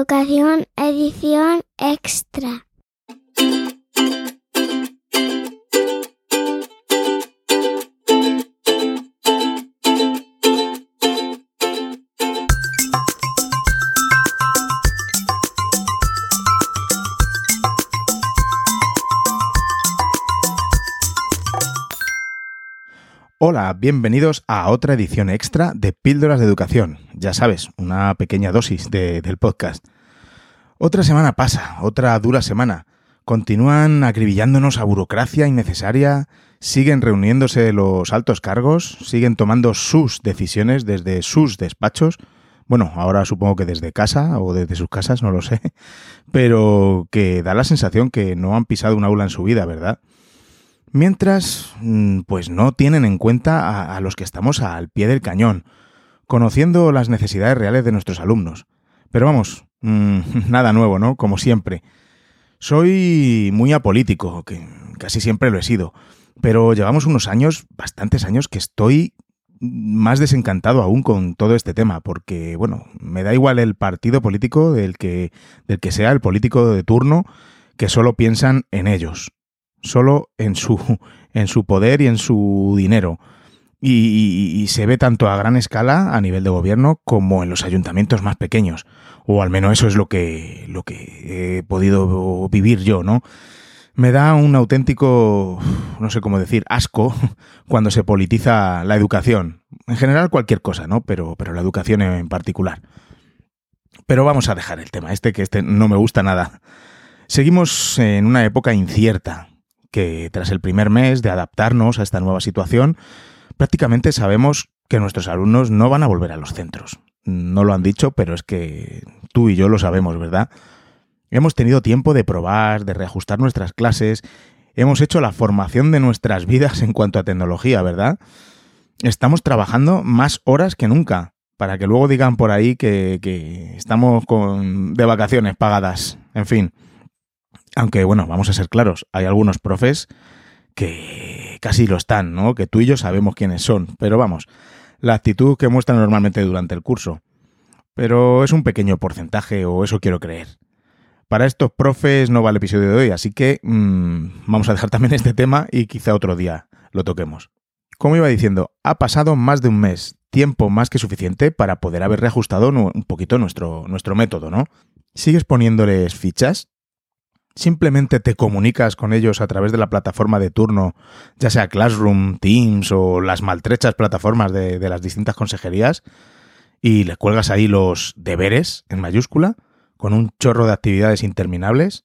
Educación Edición Extra. Hola, bienvenidos a otra edición extra de Píldoras de Educación. Ya sabes, una pequeña dosis del podcast. Otra semana pasa, otra dura semana. Continúan acribillándonos a burocracia innecesaria, siguen reuniéndose los altos cargos, siguen tomando sus decisiones desde sus despachos. Bueno, ahora supongo que desde casa o desde sus casas, no lo sé. Pero que da la sensación que no han pisado un aula en su vida, ¿verdad? Mientras, mm, pues no tienen en cuenta a, los que estamos al pie del cañón, conociendo las necesidades reales de nuestros alumnos. Pero vamos, mm, nada nuevo, ¿no? Como siempre. Soy muy apolítico, que casi siempre lo he sido, pero llevamos unos años, bastantes años, que estoy más desencantado aún con todo este tema, porque, bueno, me da igual el partido político del que, del que sea el político de turno, que solo piensan en ellos solo en su, en su poder y en su dinero. Y, se ve tanto a gran escala a nivel de gobierno como en los ayuntamientos más pequeños. O al menos eso es lo que, lo que he podido vivir yo, ¿no? Me da un auténtico, no sé cómo decir, asco cuando se politiza la educación. En general cualquier cosa, ¿no? Pero, pero la educación en particular. Pero vamos a dejar el tema este, que este no me gusta nada. Seguimos en una época incierta, que tras el primer mes de adaptarnos a esta nueva situación, prácticamente sabemos que nuestros alumnos no van a volver a los centros. No lo han dicho, pero es que tú y yo lo sabemos, ¿verdad? Hemos tenido tiempo de probar, de reajustar nuestras clases, hemos hecho la formación de nuestras vidas en cuanto a tecnología, ¿verdad? Estamos trabajando más horas que nunca, para que luego digan por ahí que, estamos con, de vacaciones pagadas. En fin. Aunque bueno, vamos a ser claros, hay algunos profes que casi lo están, ¿no? Que tú y yo sabemos quiénes son, pero vamos, la actitud que muestran normalmente durante el curso. Pero es un pequeño porcentaje, o eso quiero creer. Para estos profes no va el episodio de hoy, así que mmm, vamos a dejar también este tema y quizá otro día lo toquemos. Como iba diciendo, ha pasado más de un mes, tiempo más que suficiente para poder haber reajustado un poquito nuestro, nuestro método, ¿no? ¿Sigues poniéndoles fichas? Simplemente te comunicas con ellos a través de la plataforma de turno, ya sea Classroom, Teams o las maltrechas plataformas de, las distintas consejerías, y le cuelgas ahí los deberes en mayúscula, con un chorro de actividades interminables,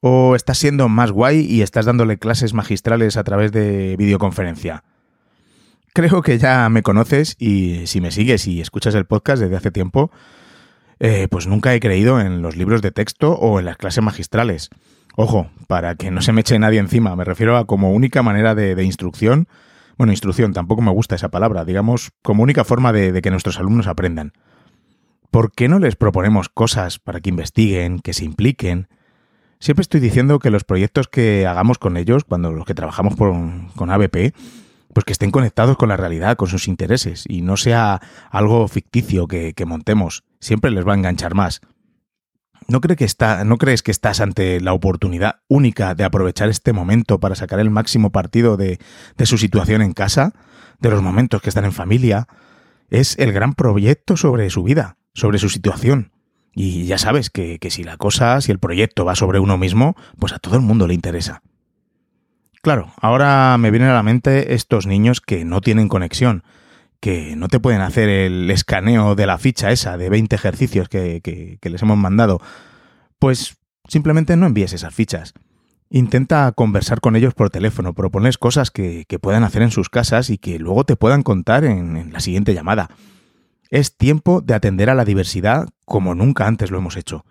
o estás siendo más guay y estás dándole clases magistrales a través de videoconferencia. Creo que ya me conoces y si me sigues y escuchas el podcast desde hace tiempo, eh, pues nunca he creído en los libros de texto o en las clases magistrales. Ojo, para que no se me eche nadie encima, me refiero a como única manera de, instrucción, bueno, instrucción, tampoco me gusta esa palabra, digamos, como única forma de, que nuestros alumnos aprendan. ¿Por qué no les proponemos cosas para que investiguen, que se impliquen? Siempre estoy diciendo que los proyectos que hagamos con ellos, cuando los que trabajamos con ABP, pues que estén conectados con la realidad, con sus intereses, y no sea algo ficticio que, montemos. Siempre les va a enganchar más. ¿No, cree que está, ¿No crees que estás ante la oportunidad única de aprovechar este momento para sacar el máximo partido de, su situación en casa, de los momentos que están en familia? Es el gran proyecto sobre su vida, sobre su situación. Y ya sabes que si la cosa, si el proyecto va sobre uno mismo, pues a todo el mundo le interesa. Claro, ahora me vienen a la mente estos niños que no tienen conexión, que no te pueden hacer el escaneo de la ficha esa de 20 ejercicios que, les hemos mandado. Pues simplemente no envíes esas fichas. Intenta conversar con ellos por teléfono, propones cosas que, puedan hacer en sus casas y que luego te puedan contar en la siguiente llamada. Es tiempo de atender a la diversidad como nunca antes lo hemos hecho.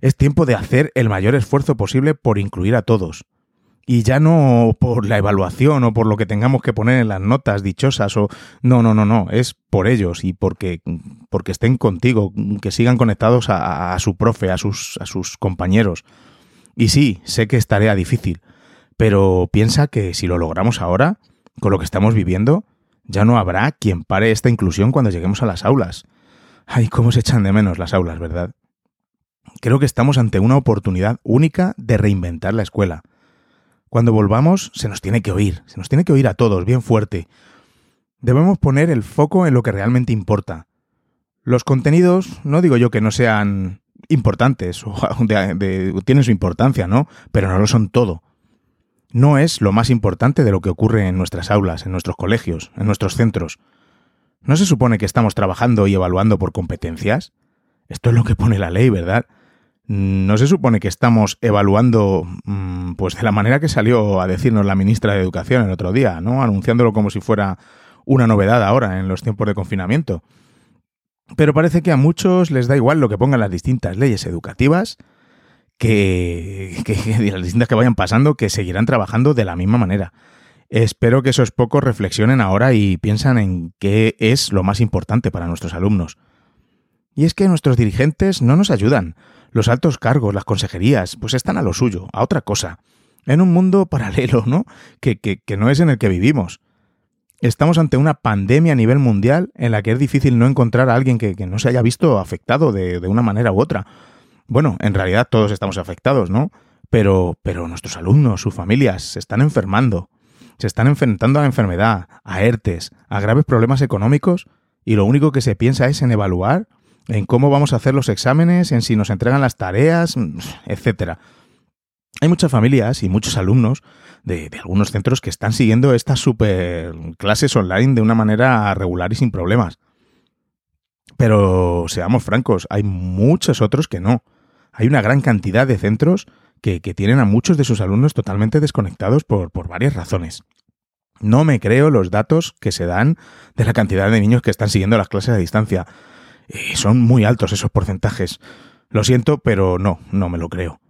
Es tiempo de hacer el mayor esfuerzo posible por incluir a todos y ya no por la evaluación o por lo que tengamos que poner en las notas dichosas o no, no, no, no, es por ellos y porque, porque estén contigo, que sigan conectados a, su profe, a sus, a sus compañeros. Y sí, sé que es tarea difícil, pero piensa que si lo logramos ahora, con lo que estamos viviendo, ya no habrá quien pare esta inclusión cuando lleguemos a las aulas. Ay, cómo se echan de menos las aulas, ¿verdad? Creo que estamos ante una oportunidad única de reinventar la escuela. Cuando volvamos se nos tiene que oír, se nos tiene que oír a todos, bien fuerte. Debemos poner el foco en lo que realmente importa. Los contenidos, no digo yo que no sean importantes o tienen su importancia, ¿no? Pero no lo son todo. No es lo más importante de lo que ocurre en nuestras aulas, en nuestros colegios, en nuestros centros. ¿No se supone que estamos trabajando y evaluando por competencias? Esto es lo que pone la ley, ¿verdad? ¿No se supone que estamos evaluando, mm, pues de la manera que salió a decirnos la ministra de Educación el otro día, ¿no? Anunciándolo como si fuera una novedad ahora en los tiempos de confinamiento. Pero parece que a muchos les da igual lo que pongan las distintas leyes educativas, que, que, las distintas que vayan pasando, que seguirán trabajando de la misma manera. Espero que esos pocos reflexionen ahora y piensan en qué es lo más importante para nuestros alumnos. Y es que nuestros dirigentes no nos ayudan. Los altos cargos, las consejerías, pues están a lo suyo, a otra cosa. En un mundo paralelo, ¿no? Que, que, que no es en el que vivimos. Estamos ante una pandemia a nivel mundial en la que es difícil no encontrar a alguien que, que no se haya visto afectado de, de, una manera u otra. Bueno, en realidad todos estamos afectados, ¿no? Pero, pero nuestros alumnos, sus familias, se están enfermando. Se están enfrentando a la enfermedad, a ERTES, a graves problemas económicos, y lo único que se piensa es en evaluar en cómo vamos a hacer los exámenes, en si nos entregan las tareas, etcétera. Hay muchas familias y muchos alumnos de, algunos centros que están siguiendo estas super clases online de una manera regular y sin problemas. Pero seamos francos, hay muchos otros que no. Hay una gran cantidad de centros que, que tienen a muchos de sus alumnos totalmente desconectados por, por varias razones. No me creo los datos que se dan de la cantidad de niños que están siguiendo las clases a distancia. Eh, son muy altos esos porcentajes. Lo siento, pero no, no me lo creo.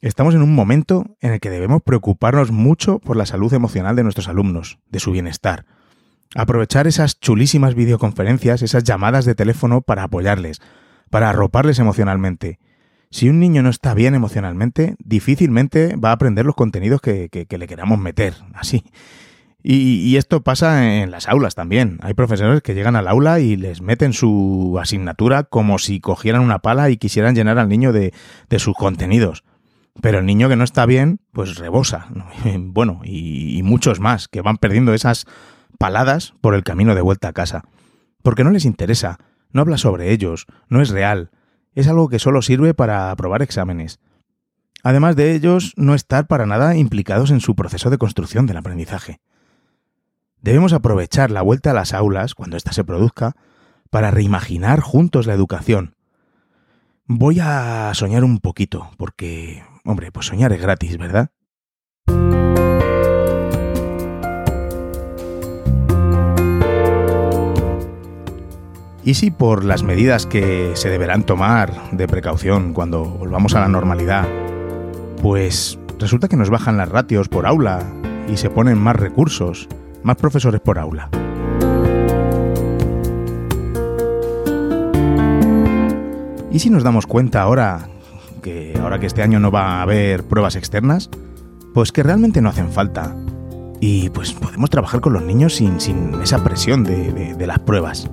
Estamos en un momento en el que debemos preocuparnos mucho por la salud emocional de nuestros alumnos, de su bienestar. Aprovechar esas chulísimas videoconferencias, esas llamadas de teléfono para apoyarles, para arroparles emocionalmente. Si un niño no está bien emocionalmente, difícilmente va a aprender los contenidos que, que, que le queramos meter, así. Y, y, esto pasa en las aulas también. Hay profesores que llegan al aula y les meten su asignatura como si cogieran una pala y quisieran llenar al niño de, sus contenidos. Pero el niño que no está bien, pues rebosa. Bueno, y, y muchos más que van perdiendo esas paladas por el camino de vuelta a casa. Porque no les interesa, no habla sobre ellos, no es real, es algo que solo sirve para aprobar exámenes. Además de ellos, no estar para nada implicados en su proceso de construcción del aprendizaje. Debemos aprovechar la vuelta a las aulas, cuando ésta se produzca, para reimaginar juntos la educación. Voy a soñar un poquito, porque, hombre, pues soñar es gratis, ¿verdad? ¿Y si por las medidas que se deberán tomar de precaución cuando volvamos a la normalidad, pues resulta que nos bajan las ratios por aula y se ponen más recursos más profesores por aula. ¿Y si nos damos cuenta ahora que ahora que este año no va a haber pruebas externas, pues que realmente no hacen falta? Y pues podemos trabajar con los niños sin, sin esa presión de, de, de las pruebas.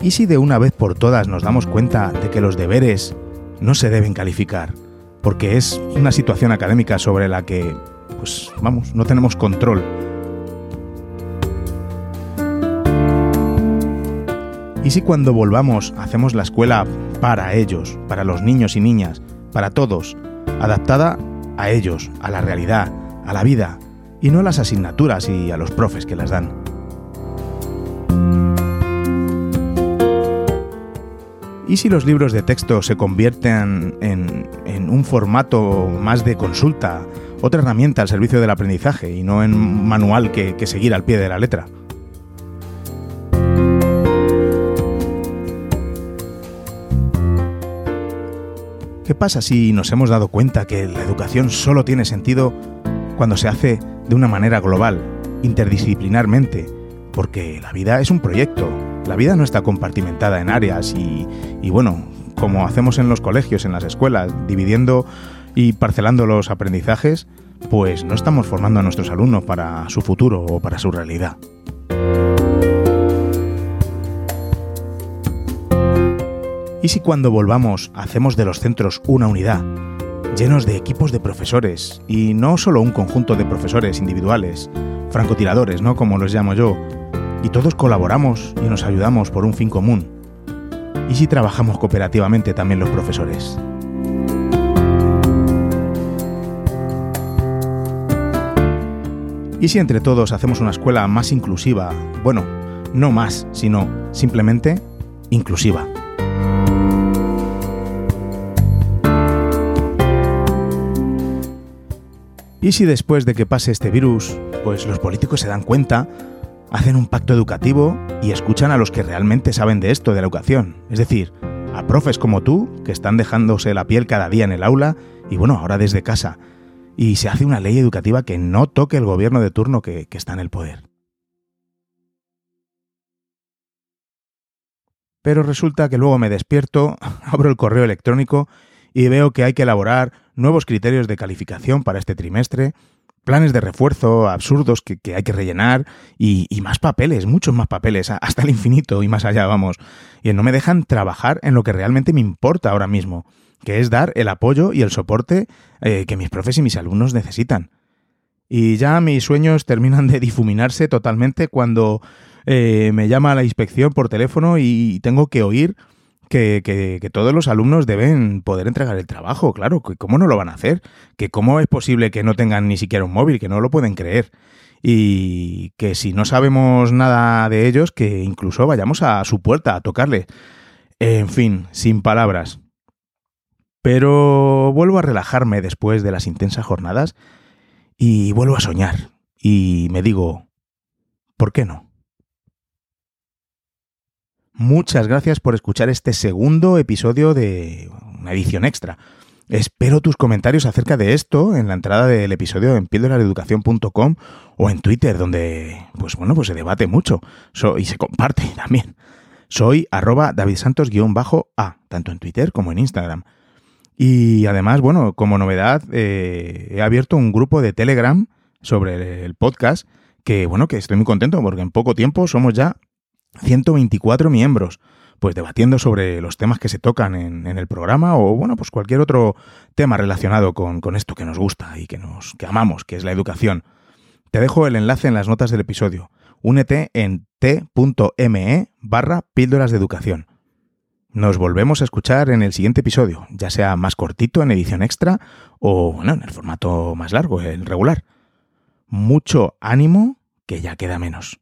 ¿Y si de una vez por todas nos damos cuenta de que los deberes no se deben calificar? Porque es una situación académica sobre la que, pues vamos, no tenemos control. ¿Y si cuando volvamos hacemos la escuela para ellos, para los niños y niñas, para todos, adaptada a ellos, a la realidad, a la vida, y no a las asignaturas y a los profes que las dan? ¿Y si los libros de texto se convierten en, en, un formato más de consulta, otra herramienta al servicio del aprendizaje y no en un manual que, que seguir al pie de la letra? ¿Qué pasa si nos hemos dado cuenta que la educación solo tiene sentido cuando se hace de una manera global, interdisciplinarmente? Porque la vida es un proyecto, la vida no está compartimentada en áreas y, bueno, como hacemos en los colegios, en las escuelas, dividiendo y parcelando los aprendizajes, pues no estamos formando a nuestros alumnos para su futuro o para su realidad. ¿Y si cuando volvamos hacemos de los centros una unidad, llenos de equipos de profesores, y no solo un conjunto de profesores individuales, francotiradores, ¿no? Como los llamo yo, y todos colaboramos y nos ayudamos por un fin común? ¿Y si trabajamos cooperativamente también los profesores? ¿Y si entre todos hacemos una escuela más inclusiva? Bueno, no más, sino simplemente inclusiva. ¿Y si después de que pase este virus, pues los políticos se dan cuenta, hacen un pacto educativo y escuchan a los que realmente saben de esto, de la educación? Es decir, a profes como tú, que están dejándose la piel cada día en el aula y bueno, ahora desde casa, y se hace una ley educativa que no toque el gobierno de turno que, que está en el poder. Pero resulta que luego me despierto, abro el correo electrónico y veo que hay que elaborar nuevos criterios de calificación para este trimestre, planes de refuerzo absurdos que, hay que rellenar y, más papeles, muchos más papeles, hasta el infinito y más allá, vamos. Y no me dejan trabajar en lo que realmente me importa ahora mismo, que es dar el apoyo y el soporte eh, que mis profes y mis alumnos necesitan. Y ya mis sueños terminan de difuminarse totalmente cuando eh, me llama la inspección por teléfono y tengo que oír que, todos los alumnos deben poder entregar el trabajo, claro, que cómo no lo van a hacer, que cómo es posible que no tengan ni siquiera un móvil, que no lo pueden creer. Y que si no sabemos nada de ellos, que incluso vayamos a su puerta a tocarle. En fin, sin palabras. Pero vuelvo a relajarme después de las intensas jornadas y vuelvo a soñar. Y me digo, ¿por qué no? Muchas gracias por escuchar este segundo episodio de una edición extra. Espero tus comentarios acerca de esto en la entrada del episodio en píldorasdeeducación.com o en Twitter, donde, pues bueno, pues se debate mucho y se comparte también. Soy arroba davidsantos-a, tanto en Twitter como en Instagram. Y además, bueno, como novedad, eh, he abierto un grupo de Telegram sobre el podcast que, bueno, que estoy muy contento porque en poco tiempo somos ya 124 miembros, pues debatiendo sobre los temas que se tocan en, el programa o, bueno, pues cualquier otro tema relacionado con, esto que nos gusta y que, nos, que amamos, que es la educación. Te dejo el enlace en las notas del episodio. Únete en t.me barra píldoras de educación. Nos volvemos a escuchar en el siguiente episodio, ya sea más cortito en edición extra o bueno, en el formato más largo, el regular. Mucho ánimo, que ya queda menos.